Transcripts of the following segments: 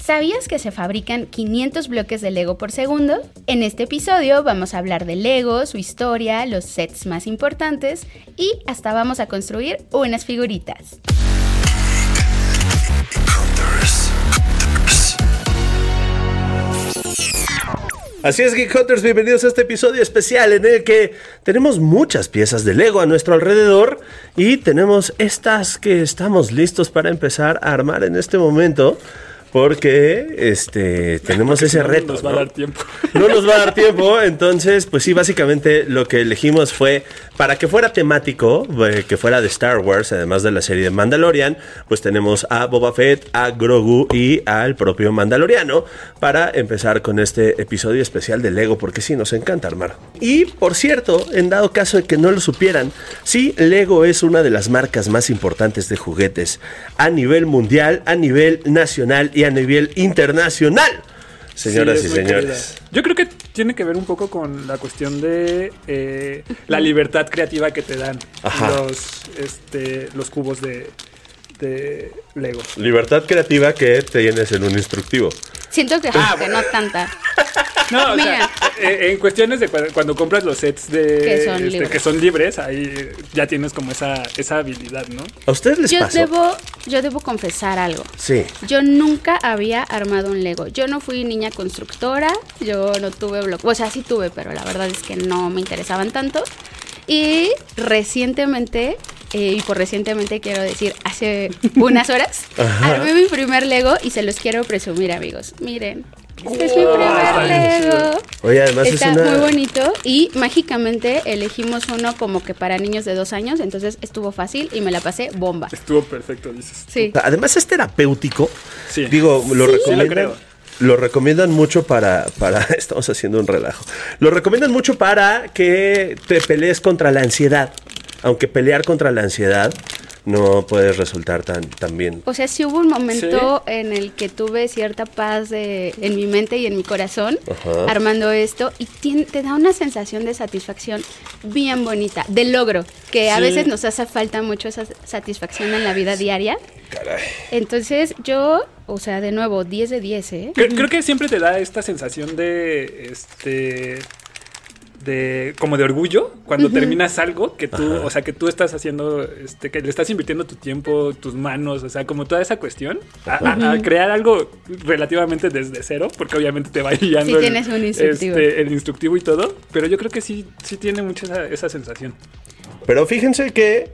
¿Sabías que se fabrican 500 bloques de Lego por segundo? En este episodio vamos a hablar de Lego, su historia, los sets más importantes y hasta vamos a construir unas figuritas. Así es, Geek Hunters, bienvenidos a este episodio especial en el que tenemos muchas piezas de Lego a nuestro alrededor y tenemos estas que estamos listos para empezar a armar en este momento. Porque este tenemos ese reto. nos va a ¿no? dar tiempo. No nos va a dar tiempo, entonces, pues sí, básicamente lo que elegimos fue para que fuera temático, eh, que fuera de Star Wars, además de la serie de Mandalorian, pues tenemos a Boba Fett, a Grogu y al propio Mandaloriano para empezar con este episodio especial de Lego, porque sí, nos encanta armar. Y por cierto, en dado caso de que no lo supieran, sí, Lego es una de las marcas más importantes de juguetes a nivel mundial, a nivel nacional y a nivel internacional. Señoras Sí, y señores. querida. Yo creo que tiene que ver un poco con la cuestión de eh, la libertad creativa que te dan Ajá. los, este, los cubos de, de Lego. Libertad creativa que te llenes en un instructivo. Siento que, Ah, no tanta. No, o Mira. sea, eh, en cuestiones de cu- cuando compras los sets de Que son este, libres. que son libres, ahí ya tienes como esa, esa habilidad, ¿no? ¿A ustedes les Yo pasó? debo, yo debo confesar algo. Sí. Yo nunca había armado un Lego. Yo no fui niña constructora, yo no tuve bloques. O sea, sí tuve, pero la verdad es que no me interesaban tanto. Y recientemente, eh, y por recientemente quiero decir hace unas horas, armé mi primer Lego y se los quiero presumir, amigos. Miren. Este es mi primer Lego. Oye, además Está es una. muy bonito y mágicamente elegimos uno como que para niños de dos años, entonces estuvo fácil y me la pasé bomba. Estuvo perfecto, dices. Sí. Además es terapéutico. Sí. Digo, lo Sí, lo recomiendan. creo. Lo recomiendan mucho para, para. Estamos haciendo un relajo. Lo recomiendan mucho para que te pelees contra la ansiedad. Aunque pelear contra la ansiedad no puede resultar tan, tan bien. O sea, sí hubo un momento en el que tuve cierta paz de- en mi mente y en mi corazón Ajá. armando esto y te da una sensación de satisfacción bien bonita, de logro, que a Sí. veces nos hace falta mucho esa satisfacción en la vida diaria. Entonces yo, o sea, de nuevo, 10 de 10, ¿eh? Creo, creo que siempre te da esta sensación de este de como de orgullo cuando terminas algo que tú, o sea, que tú estás haciendo este que le estás invirtiendo tu tiempo, tus manos, o sea, como toda esa cuestión a, a- a crear algo relativamente desde cero, porque obviamente te va guiando Sí tienes un instructivo. este, el instructivo y todo, pero yo creo que sí sí tiene mucha esa, esa sensación. Pero fíjense que.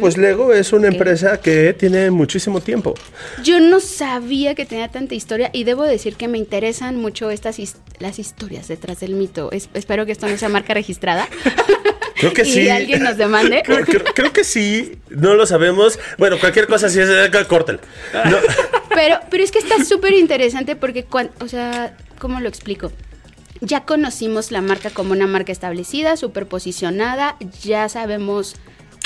Pues Lego es una empresa que tiene muchísimo tiempo. Yo no sabía que tenía tanta historia y debo decir que me interesan mucho estas his- las historias detrás del mito. Es- espero que esto no sea marca registrada. Creo que y sí. alguien nos demande. Creo, creo- creo que sí, no lo sabemos. Bueno, cualquier cosa, si es, córtale. No, Pero, pero es que está súper interesante porque, o sea, ¿cómo lo explico? Ya conocimos la marca como una marca establecida, súper posicionada, ya sabemos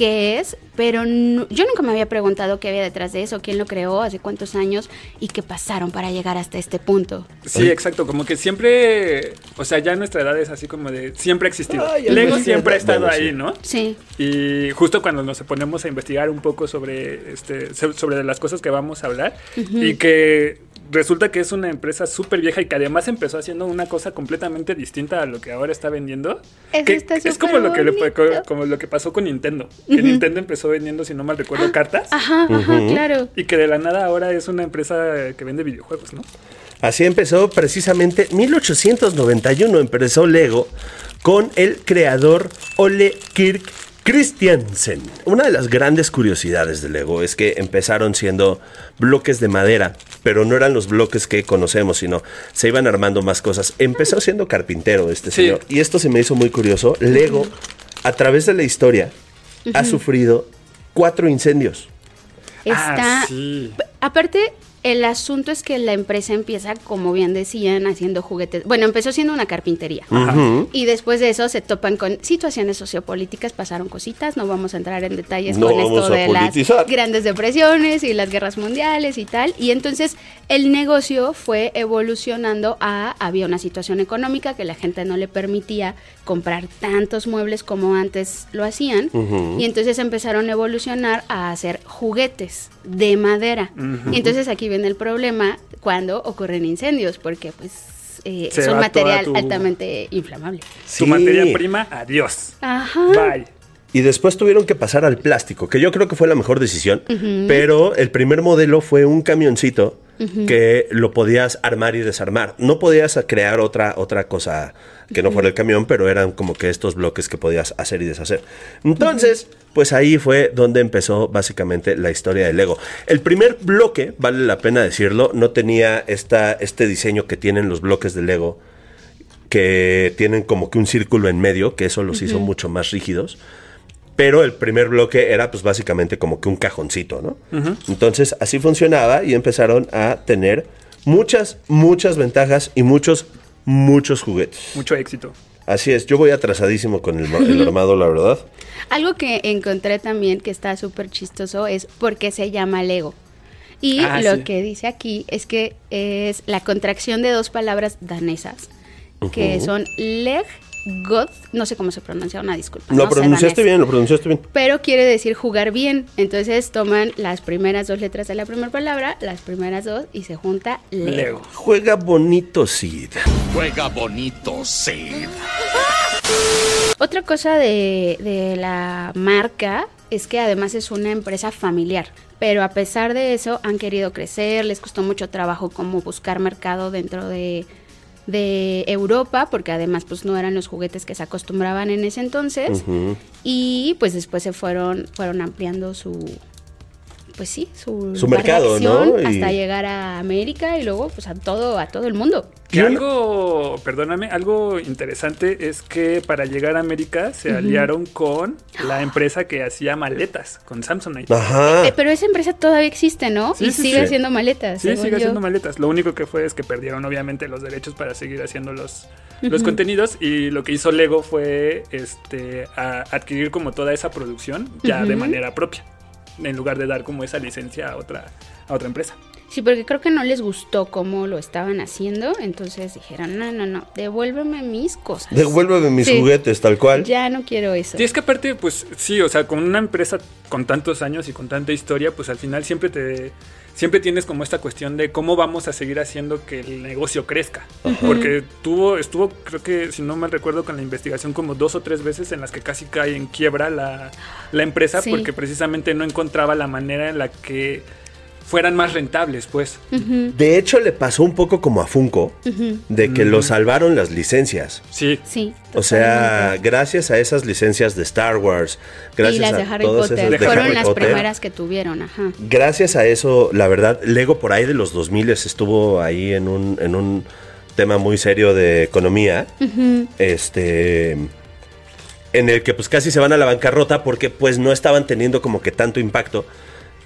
qué es, pero no- yo nunca me había preguntado qué había detrás de eso, quién lo creó, hace cuántos años y qué pasaron para llegar hasta este punto. Sí, exacto, como que siempre, o sea, ya nuestra edad es así como de siempre ha existido. Ay, Lego siempre ha estado bueno, sí. ahí, ¿no? Sí. Y justo cuando nos ponemos a investigar un poco sobre, este, so- sobre las cosas que vamos a hablar y que resulta que es una empresa súper vieja y que además empezó haciendo una cosa completamente distinta a lo que ahora está vendiendo. Eso que está es como lo, que le- superbonito. co- como lo que pasó con Nintendo. Que Nintendo empezó vendiendo, si no mal recuerdo, cartas. Ajá, ajá, claro. Y que de la nada ahora es una empresa que vende videojuegos, ¿no? Así empezó precisamente 1891 empezó Lego con el creador Ole Kirk Christiansen. Una de las grandes curiosidades de Lego es que empezaron siendo bloques de madera, pero no eran los bloques que conocemos, sino se iban armando más cosas. Empezó siendo carpintero este Sí. señor. Y esto se me hizo muy curioso. Lego, a través de la historia, ha sufrido cuatro incendios. Está. Ah, sí. Aparte, El asunto es que la empresa empieza, como bien decían, haciendo juguetes. Bueno, empezó siendo una carpintería. Y después de eso se topan con situaciones sociopolíticas, pasaron cositas, no vamos a entrar en detalles No con vamos esto a de las politizar. grandes depresiones y las guerras mundiales y tal. Y entonces el negocio fue evolucionando a, había una situación económica que la gente no le permitía comprar tantos muebles como antes lo hacían. Y entonces empezaron a evolucionar a hacer juguetes de madera. Y entonces aquí viene el problema cuando ocurren incendios, porque pues eh, son va material tu- altamente inflamable. Tu Sí. materia prima, adiós. Ajá. Bye. Y después tuvieron que pasar al plástico, que yo creo que fue la mejor decisión. Pero el primer modelo fue un camioncito que lo podías armar y desarmar. No podías crear otra, otra cosa que no fuera el camión, pero eran como que estos bloques que podías hacer y deshacer. Entonces, pues ahí fue donde empezó básicamente la historia de Lego. El primer bloque, vale la pena decirlo, no tenía esta, este diseño que tienen los bloques de Lego que tienen como que un círculo en medio, que eso los hizo mucho más rígidos. Pero el primer bloque era pues básicamente como que un cajoncito, ¿no? Entonces así funcionaba y empezaron a tener muchas, muchas ventajas y muchos, muchos juguetes. Mucho éxito. Así es, yo voy atrasadísimo con el, el armado, la verdad. Algo que encontré también que está súper chistoso es por qué se llama Lego. Y Ah, lo sí. que dice aquí es que es la contracción de dos palabras danesas, que son Leg, God, no sé cómo se pronuncia, una disculpa. Lo no pronunciaste danés. bien, lo pronunciaste bien. Pero quiere decir jugar bien. Entonces toman las primeras dos letras de la primera palabra, las primeras dos, y se junta Lego. Lego. Juega bonito, Sid. Juega bonito, Sid. Otra cosa de, de la marca es que además es una empresa familiar, pero a pesar de eso han querido crecer, les costó mucho trabajo como buscar mercado dentro de, de Europa, porque además pues no eran los juguetes que se acostumbraban en ese entonces, y pues después se fueron, fueron ampliando su... Pues sí, su, Su mercado, ¿no? Y- Hasta llegar a América y luego pues a todo, a todo el mundo. Que algo, perdóname, algo interesante es que para llegar a América se aliaron con la empresa que hacía maletas, con Samsonite. Ajá. Eh, pero esa empresa todavía existe, ¿no? Sí, y sí, sigue sí. haciendo maletas. Sí, sigue yo. haciendo maletas. Lo único que fue es que perdieron obviamente los derechos para seguir haciendo los, los contenidos y lo que hizo Lego fue este a- adquirir como toda esa producción ya de manera propia, en lugar de dar como esa licencia a otra a otra empresa. Sí, porque creo que no les gustó cómo lo estaban haciendo, entonces dijeron, no, no, no, devuélveme mis cosas. Devuélveme mis Sí. juguetes, tal cual. Ya no quiero eso. Y es que aparte, pues sí, o sea, con una empresa con tantos años y con tanta historia, pues al final siempre te siempre tienes como esta cuestión de cómo vamos a seguir haciendo que el negocio crezca. Porque tuvo, estuvo, creo que si no mal recuerdo, con la investigación como dos o tres veces en las que casi cae en quiebra la, la empresa Sí. porque precisamente no encontraba la manera en la que fueran más rentables, pues. De hecho, le pasó un poco como a Funko, de que lo salvaron las licencias. Sí. Sí. O sea, gracias a esas licencias de Star Wars, gracias y las a de Harry todas Potter. esas de Fueron Harry las Potter, primeras que tuvieron, ajá. Gracias a eso, la verdad, Lego por ahí de los 2000 estuvo ahí en un, en un tema muy serio de economía. Este. En el que pues casi se van a la bancarrota porque pues no estaban teniendo como que tanto impacto.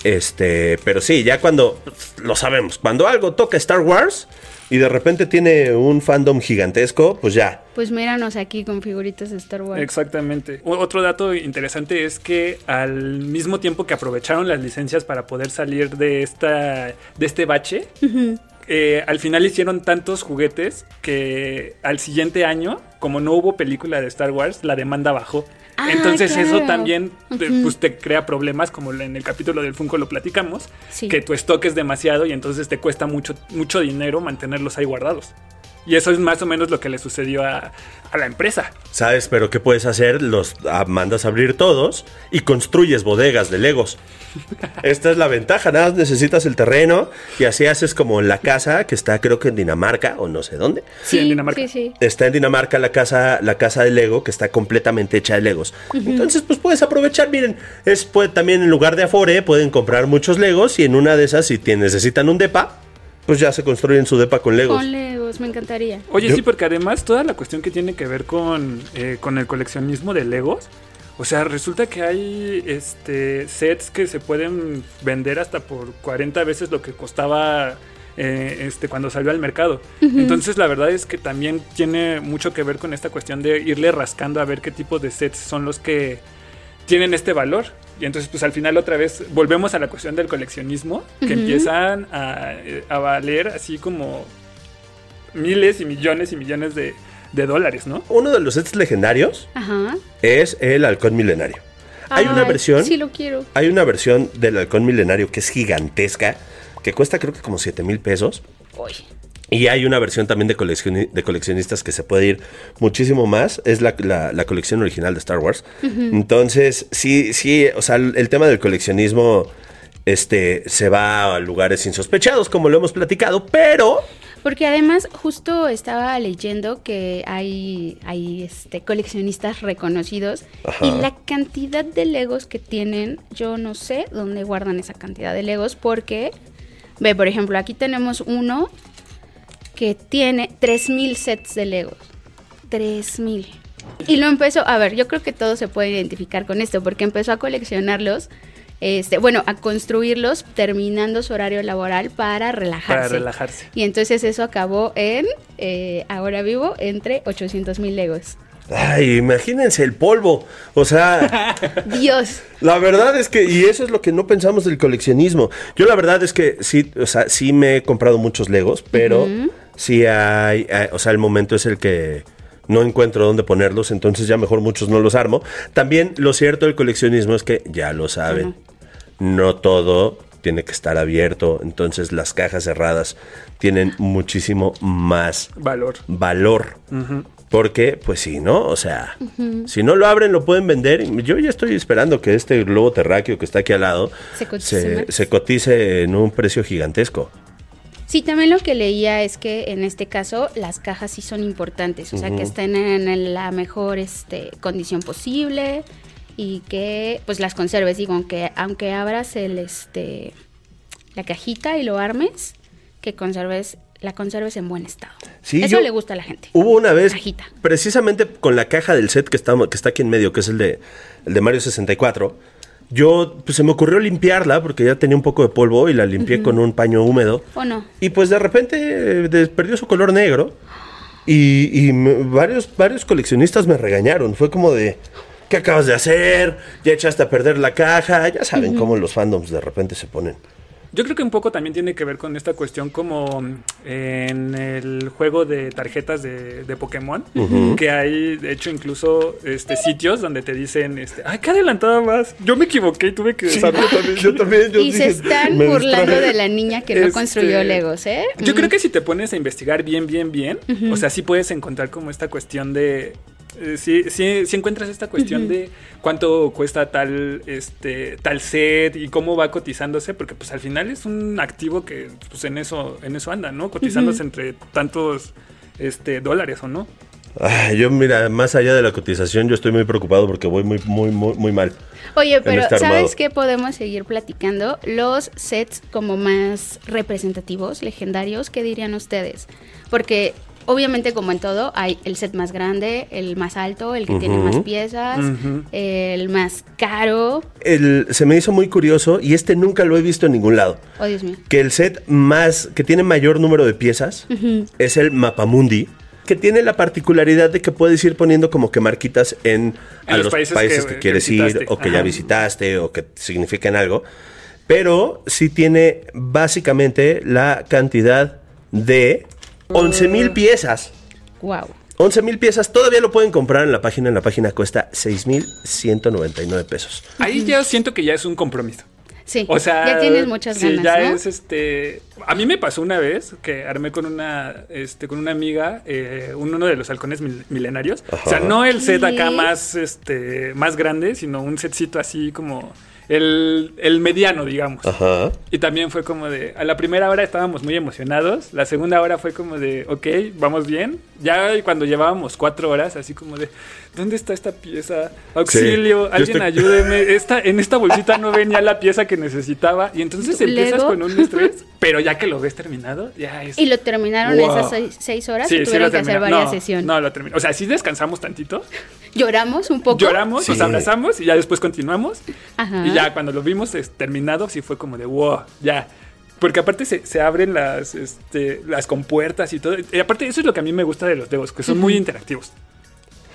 Este, pero sí, ya cuando lo sabemos, cuando algo toca Star Wars y de repente tiene un fandom gigantesco, pues ya. Pues míranos aquí con figuritas de Star Wars. Exactamente. O- Otro dato interesante es que al mismo tiempo que aprovecharon las licencias para poder salir de esta de este bache, eh, al final hicieron tantos juguetes que al siguiente año, como no hubo película de Star Wars, la demanda bajó. Ah, Entonces eso también te, pues, te crea problemas, como en el capítulo del Funko lo platicamos, Sí. que tu stock es demasiado y entonces te cuesta mucho, mucho dinero mantenerlos ahí guardados. Y eso es más o menos lo que le sucedió a, a la empresa. ¿Sabes? Pero ¿qué puedes hacer? Los ah, mandas a abrir todos y construyes bodegas de Legos. Esta es la ventaja, nada más necesitas el terreno y así haces como la casa que está creo que en Dinamarca o no sé dónde. Sí, en Dinamarca. Sí, sí. Está en Dinamarca la casa, la casa de Lego que está completamente hecha de Legos. Entonces, pues puedes aprovechar, miren, es puede, también en lugar de Afore pueden comprar muchos Legos y en una de esas si te necesitan un depa, pues ya se construyen su depa con Legos. Con Legos, me encantaría. Oye, Yo- sí, porque además toda la cuestión que tiene que ver con, eh, con el coleccionismo de Legos, O sea, resulta que hay este sets que se pueden vender hasta por 40 veces lo que costaba eh, este cuando salió al mercado. Entonces, la verdad es que también tiene mucho que ver con esta cuestión de irle rascando a ver qué tipo de sets son los que tienen este valor. Y entonces, pues al final otra vez volvemos a la cuestión del coleccionismo, que empiezan a, eh, a valer así como miles y millones y millones de, de dólares, ¿no? Uno de los sets legendarios Ajá. es el halcón milenario. Hay una versión, Sí, lo quiero. hay una versión del halcón milenario que es gigantesca, que cuesta creo que como 7 mil pesos. Uy. Y hay una versión también de, coleccioni- de coleccionistas que se puede ir muchísimo más. Es la, la- la colección original de Star Wars. Entonces, sí, sí, o sea, el, el tema del coleccionismo este, se va a lugares insospechados, como lo hemos platicado, pero Porque además justo estaba leyendo que hay, hay este, coleccionistas reconocidos Ajá. y la cantidad de Legos que tienen, yo no sé dónde guardan esa cantidad de Legos porque, ve, por ejemplo, aquí tenemos uno que tiene 3000 sets de Legos. 3000. Y lo empezó, a ver, yo creo que todo se puede identificar con esto porque empezó a coleccionarlos. Este, bueno, a construirlos terminando su horario laboral para relajarse. Para relajarse. Y entonces eso acabó en, eh, ahora vivo, entre 800 mil legos. Ay, imagínense el polvo. O sea, Dios. la verdad es que, y eso es lo que no pensamos del coleccionismo. Yo la verdad es que sí, o sea, sí me he comprado muchos Legos, pero sí hay, hay- o sea, el momento es el que no encuentro dónde ponerlos, entonces ya mejor muchos no los armo. También lo cierto del coleccionismo es que ya lo saben, no todo tiene que estar abierto, entonces las cajas cerradas tienen muchísimo más Valor. valor. Porque, pues sí, ¿no? O sea, si no lo abren, lo pueden vender. Yo ya estoy esperando que este globo terráqueo que está aquí al lado Se cotice se, más. se cotice en un precio gigantesco. Sí, también lo que leía es que en este caso las cajas sí son importantes, o sea, que estén en la mejor este, condición posible y que pues las conserves, digo, aunque, aunque abras el este la cajita y lo armes, que conserves la conserves en buen estado. Sí, Eso yo- le gusta a la gente. Hubo una vez, Cajita. precisamente con la caja del set que está, que está aquí en medio, que es el de, el de Mario 64, yo pues, se me ocurrió limpiarla porque ya tenía un poco de polvo y la limpié con un paño húmedo. ¿O no? Y pues de repente eh, perdió su color negro. Y, y me- varios, varios coleccionistas me regañaron. Fue como de, ¿qué acabas de hacer? Ya echaste a perder la caja. Ya saben cómo los fandoms de repente se ponen. Yo creo que un poco también tiene que ver con esta cuestión como mm, en el juego de tarjetas de, de Pokémon, que hay de hecho incluso este sitios donde te dicen, este, ay, qué adelantada más. Yo me equivoqué y tuve que desarmar. yo también. Y se están burlando de la niña que no Este, construyó Legos, ¿eh? Yo creo que si te pones a investigar bien, bien, bien, o sea, sí puedes encontrar como esta cuestión de... eh, sí, sí, sí encuentras esta cuestión de cuánto cuesta tal este tal set y cómo va cotizándose porque pues al final es un activo que pues en eso en eso anda no cotizándose entre tantos este dólares o no Ay, yo, mira, más allá de la cotización, yo estoy muy preocupado porque voy muy, muy, muy, muy mal. Oye, pero este. ¿sabes qué podemos seguir platicando? Los sets como más representativos, legendarios, ¿qué dirían ustedes? Porque obviamente como en todo hay el set más grande, el más alto, el que tiene más piezas, el más caro. El, se me hizo muy curioso y este nunca lo he visto en ningún lado. Oh, Dios mío. que el set más que tiene mayor número de piezas es el Mapamundi, que tiene la particularidad de que puedes ir poniendo como que marquitas en, a En los los países, países que, que- quieres que ir o que ya visitaste o que significan algo. Pero sí tiene básicamente la cantidad de 11 mil piezas. Wow. 11 mil piezas, todavía lo pueden comprar en la página. En la página cuesta 6 mil 199 pesos. ahí ya siento que ya es un compromiso Sí, O sea, ya tienes muchas sí, ganas, ya ¿no? es este. A mí me pasó una vez que armé con una, este, con una amiga eh, un- uno de los halcones mil- milenarios. O sea, no el set acá más, este, más grande, sino un setcito así como el, el mediano, digamos. Ajá. Y también fue como de, a la primera hora estábamos muy emocionados, la segunda hora fue como de, ok, vamos bien. Ya cuando llevábamos cuatro horas, así como de, ¿dónde está esta pieza? Auxilio, Sí, alguien estoy- ayúdeme. Esta, en esta bolsita no venía la pieza que necesitaba. Y entonces empiezas ¿Lego? con un estrés, Pero ya que lo ves terminado, ya es. ¿Y lo terminaron Wow. esas seis, seis horas Sí, o sí tuvieron lo que hacer varias no, sesiones? No, lo terminó. O sea, sí descansamos tantito, Lloramos un poco. lloramos, Sí. nos abrazamos y ya después continuamos. Ajá. Y ya cuando lo vimos es, terminado, sí fue como de wow, ya. Porque aparte se, se abren las, este, las compuertas y todo. Y aparte, eso es lo que a mí me gusta de los Legos, que son muy interactivos.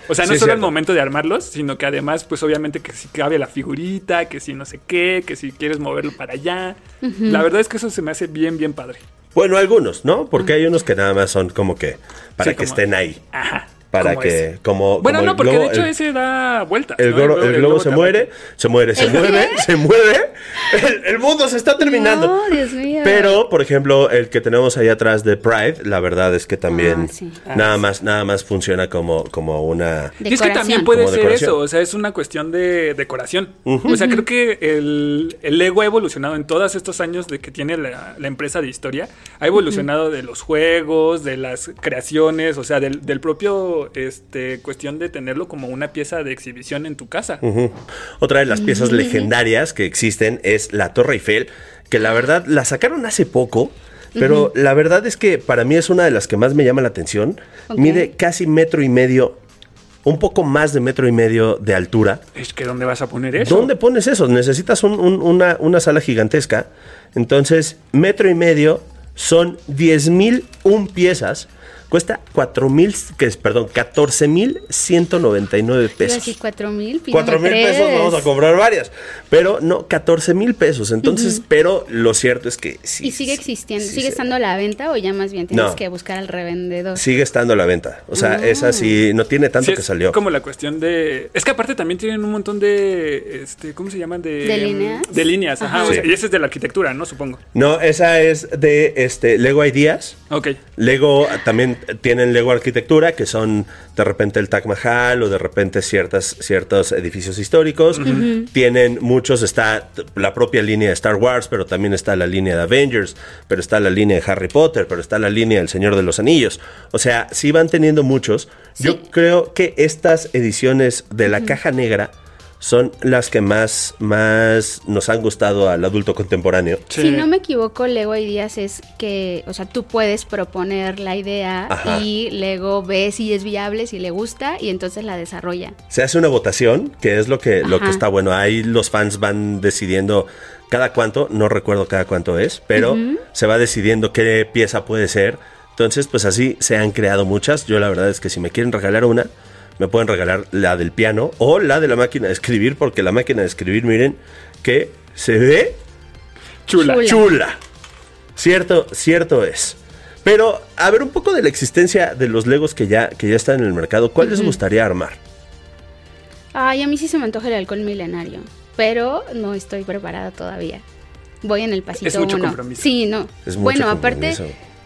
O sea, no Sí, es solo el momento de armarlos, sino que además, pues obviamente que si cabe la figurita, que si no sé qué, que si quieres moverlo para allá. La verdad es que eso se me hace bien, bien padre. Bueno, algunos, ¿no? Porque hay unos que nada más son como que para Sí, que como- estén ahí. Ajá. Para como que, ese. como. Bueno, como no, el porque globo- de hecho el- ese da vueltas. El, ¿no? globo, el globo se muere, se muere, se ¿El mueve, se mueve. El, el mundo se está terminando. No, Dios mío. Pero, por ejemplo, el que tenemos ahí atrás de Pride, la verdad es que también Ah, sí. nada más, nada más funciona como, como una. Y es que también Decoración. puede Como ser decoración. eso, o sea, es una cuestión de decoración. O sea, creo que el, el Lego ha evolucionado en todos estos años de que tiene la, la empresa de historia. Ha evolucionado de los juegos, de las creaciones, o sea, del, del propio este, cuestión de tenerlo como una pieza de exhibición en tu casa. Otra de las piezas legendarias que existen es la Torre Eiffel, que la verdad la sacaron hace poco. Pero la verdad es que para mí es una de las que más me llama la atención. Mide casi metro y medio, un poco más de metro y medio de altura. Es que ¿dónde vas a poner eso? ¿Dónde pones eso? Necesitas un- un- una, una sala gigantesca. Entonces, metro y medio son 10 mil un piezas. Cuesta 4 mil, que es, perdón, 14 mil 199 Iba a pesos. cuatro mil. 4 mil pesos vamos a comprar varias. Pero no, 14 mil pesos. Entonces, pero lo cierto es que sí. ¿Y sigue existiendo? sí ¿Sigue estando a la venta o ya más bien tienes No. que buscar al revendedor? Sigue estando a la venta. O sea, Ah. esa sí, no tiene tanto Sí, que es salió. como la cuestión de. Es que aparte también tienen un montón de. Este, ¿Cómo se llaman? De, ¿De líneas? De líneas, ajá. Ajá. o sea, Sí. y ese es de la arquitectura, ¿no? Supongo. No, esa es de este Lego Ideas. Ok. Lego también tienen Lego Arquitectura, que son de repente el Taj Mahal o de repente ciertas, ciertos edificios históricos. Tienen muchos, está la propia línea de Star Wars, pero también está la línea de Avengers, pero está la línea de Harry Potter, pero está la línea del Señor de los Anillos. O sea, sí van teniendo muchos. Yo creo que estas ediciones de la caja negra son las que más, más nos han gustado al adulto contemporáneo. Sí. Si no me equivoco, Lego Ideas es que, o sea, tú puedes proponer la idea Ajá. y Lego ve si es viable, si le gusta y entonces la desarrolla. Se hace una votación, que es lo que, lo que está bueno. Ahí los fans van decidiendo cada cuánto, no recuerdo cada cuánto es, pero se va decidiendo qué pieza puede ser. Entonces, pues así se han creado muchas. Yo la verdad es que si me quieren regalar una, me pueden regalar la del piano o la de la máquina de escribir, porque la máquina de escribir, miren, que se ve Chula. Chula. chula. Cierto, cierto es. Pero, a ver, un poco de la existencia de los Legos que ya, que ya están en el mercado. ¿Cuál les gustaría armar? Ay, a mí sí se me antoja el halcón milenario, pero no estoy preparada todavía. Voy en el pasito Es mucho uno. compromiso. Sí, no. Es mucho bueno, aparte.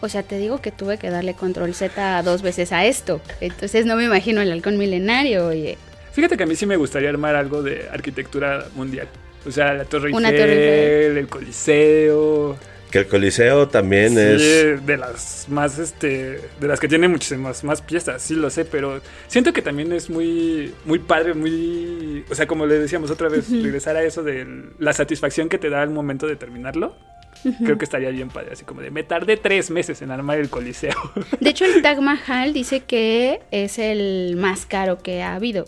O sea, te digo que tuve que darle control Z dos veces a esto. Entonces no me imagino el halcón milenario, oye. Fíjate que a mí sí me gustaría armar algo de arquitectura mundial. O sea, la Torre Una Eiffel, Torre Eiffel. el Coliseo. Que el Coliseo también Sí, es... de las más, este, de las que tiene muchísimas más piezas, sí lo sé, pero siento que también es muy, muy padre, muy, o sea, como le decíamos otra vez, regresar a eso de la satisfacción que te da al momento de terminarlo. Creo que estaría bien padre, así como de me tardé tres meses en armar el Coliseo. De hecho, el Taj Mahal dice que es el más caro que ha habido.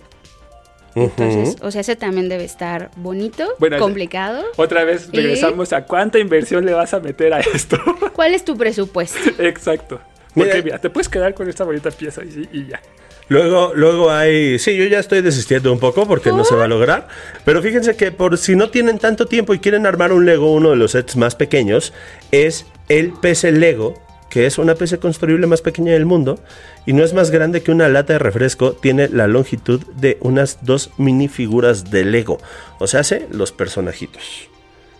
Entonces, o sea, ese también debe estar bonito, Bueno, complicado. otra vez ¿Y? regresamos a cuánta inversión le vas a meter a esto. ¿Cuál es tu presupuesto? Exacto. Porque Mira- mira, te puedes quedar con esta bonita pieza y, y ya. Luego, luego hay... Sí, yo ya estoy desistiendo un poco porque no se va a lograr. Pero fíjense que por si no tienen tanto tiempo y quieren armar un Lego, uno de los sets más pequeños es el PC Lego, que es una PC construible más pequeña del mundo y no es más grande que una lata de refresco, tiene la longitud de unas dos minifiguras de Lego. O sea, hace los personajitos.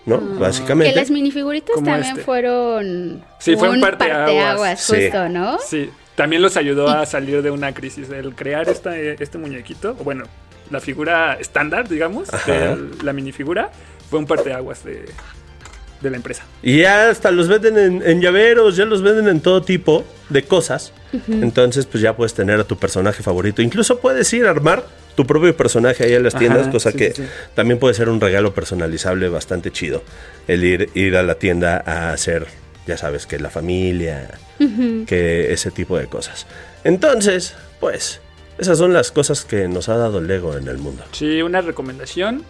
¿No? Que Básicamente. las minifiguritas también este. fueron Sí, fue un parteaguas. parteaguas, Sí. justo, ¿no? Sí, también los ayudó a salir de una crisis. El crear esta, este muñequito, bueno, la figura estándar, digamos, de la minifigura, fue un parteaguas de, de la empresa. Y ya hasta los venden en, en llaveros, ya los venden en todo tipo de cosas. Entonces, pues ya puedes tener a tu personaje favorito. Incluso puedes ir a armar tu propio personaje ahí en las Ajá, tiendas, cosa sí, que sí. también puede ser un regalo personalizable bastante chido. El ir, ir a la tienda a hacer ya sabes, que la familia, que ese tipo de cosas. Entonces, pues, esas son las cosas que nos ha dado Lego en el mundo. Sí, una recomendación.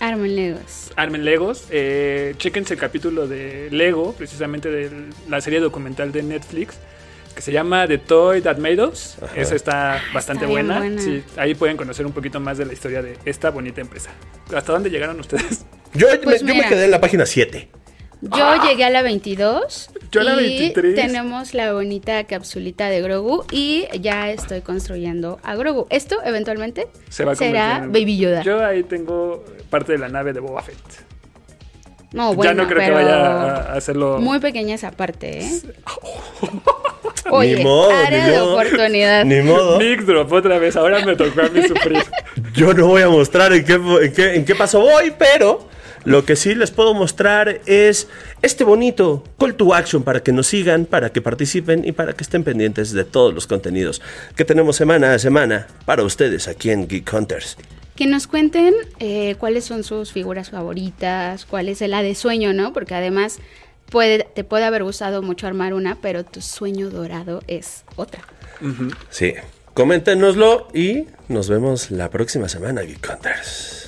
Armen Legos. Armen Legos. Eh, chéquense el capítulo de Lego, precisamente de la serie documental de Netflix, que se llama The Toy That Made Us. Esa está bastante bien buena. buena. Sí, ahí pueden conocer un poquito más de la historia de esta bonita empresa. ¿Hasta dónde llegaron ustedes? Yo, Pues me, yo me quedé en la página 7. Yo llegué a la 22. Ah. Yo a la y 23. tenemos la bonita capsulita de Grogu y ya estoy construyendo a Grogu. Esto eventualmente Se va a será en- Baby Yoda. Yo ahí tengo parte de la nave de Boba Fett. no, bueno, ya no creo que vaya a hacerlo. Muy pequeña esa parte, ¿eh? Oye, ni modo, área ni de modo. oportunidad. Ni modo. Mic drop otra vez. Ahora me tocó a mí sufrir. Yo no voy a mostrar en qué, en qué, en qué paso voy, pero lo que sí les puedo mostrar es este bonito call to action para que nos sigan, para que participen y para que estén pendientes de todos los contenidos que tenemos semana a semana para ustedes aquí en Geek Hunters. Que nos cuenten eh, cuáles son sus figuras favoritas, cuál es la de sueño, ¿no? Porque además puede, te puede haber gustado mucho armar una, pero tu sueño dorado es otra. Sí, coméntenoslo y nos vemos la próxima semana, Geek Hunters.